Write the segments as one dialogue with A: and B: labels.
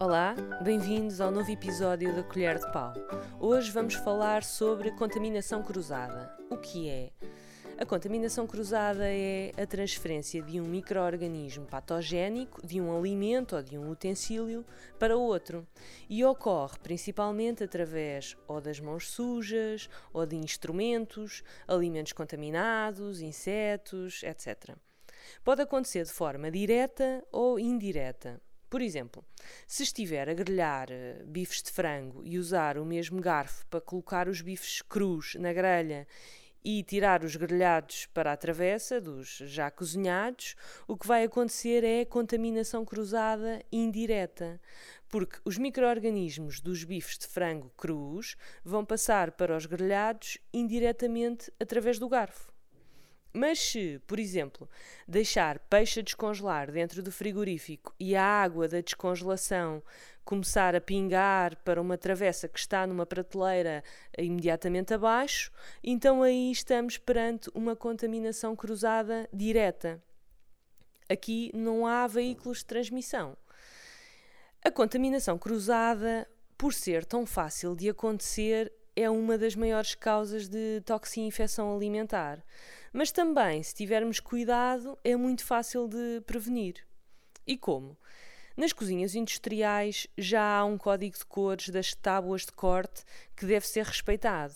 A: Olá, bem-vindos ao novo episódio da Colher de Pau. Hoje vamos falar sobre contaminação cruzada. O que é? A contaminação cruzada é a transferência de um microorganismo patogénico de um alimento ou de um utensílio para outro e ocorre principalmente através ou das mãos sujas ou de instrumentos, alimentos contaminados, insetos, etc. Pode acontecer de forma direta ou indireta. Por exemplo, se estiver a grelhar eh, bifes de frango e usar o mesmo garfo para colocar os bifes crus na grelha e tirar os grelhados para a travessa dos já cozinhados, o que vai acontecer é contaminação cruzada indireta, porque os micro-organismos dos bifes de frango crus vão passar para os grelhados indiretamente através do garfo. Mas se, por exemplo, deixar peixe a descongelar dentro do frigorífico e a água da descongelação começar a pingar para uma travessa que está numa prateleira imediatamente abaixo, então aí estamos perante uma contaminação cruzada direta. Aqui não há veículos de transmissão. A contaminação cruzada, por ser tão fácil de acontecer, é uma das maiores causas de toxinfecção alimentar. Mas também, se tivermos cuidado, é muito fácil de prevenir. E como? Nas cozinhas industriais já há um código de cores das tábuas de corte que deve ser respeitado.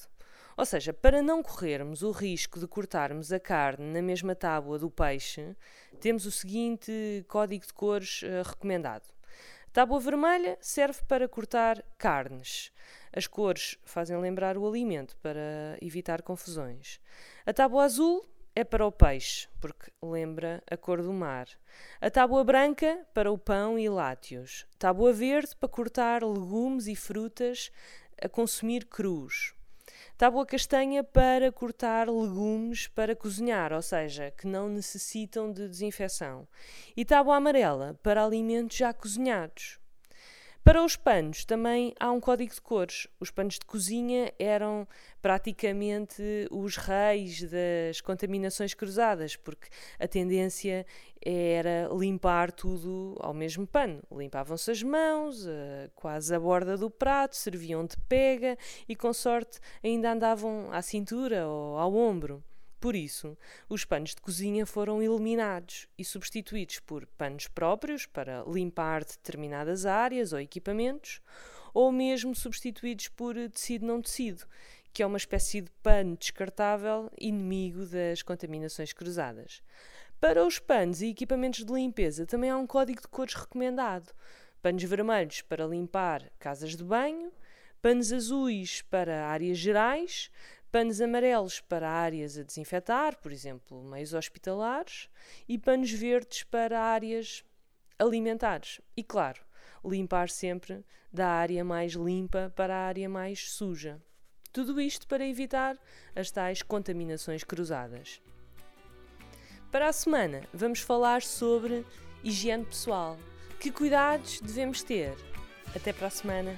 A: Ou seja, para não corrermos o risco de cortarmos a carne na mesma tábua do peixe, temos o seguinte código de cores uh, recomendado. Tábua vermelha serve para cortar carnes. As cores fazem lembrar o alimento para evitar confusões. A tábua azul é para o peixe, porque lembra a cor do mar. A tábua branca para o pão e látios. Tábua verde para cortar legumes e frutas a consumir crus. Tábua castanha para cortar legumes para cozinhar, ou seja, que não necessitam de desinfecção. E tábua amarela para alimentos já cozinhados. Para os panos também há um código de cores. Os panos de cozinha eram praticamente os reis das contaminações cruzadas, porque a tendência era limpar tudo ao mesmo pano. Limpavam-se as mãos, eh, quase a borda do prato, serviam de pega e, com sorte, ainda andavam à cintura ou ao ombro. Por isso, os panos de cozinha foram eliminados e substituídos por panos próprios para limpar determinadas áreas ou equipamentos, ou mesmo substituídos por tecido não tecido, que é uma espécie de pano descartável inimigo das contaminações cruzadas. Para os panos e equipamentos de limpeza também há um código de cores recomendado. Panos vermelhos para limpar casas de banho, panos azuis para áreas gerais, panos amarelos para áreas a desinfetar, por exemplo, meios hospitalares, e panos verdes para áreas alimentares. E claro, limpar sempre da área mais limpa para a área mais suja. Tudo isto para evitar as tais contaminações cruzadas. Para a semana, vamos falar sobre higiene pessoal. Que cuidados devemos ter? Até para a semana!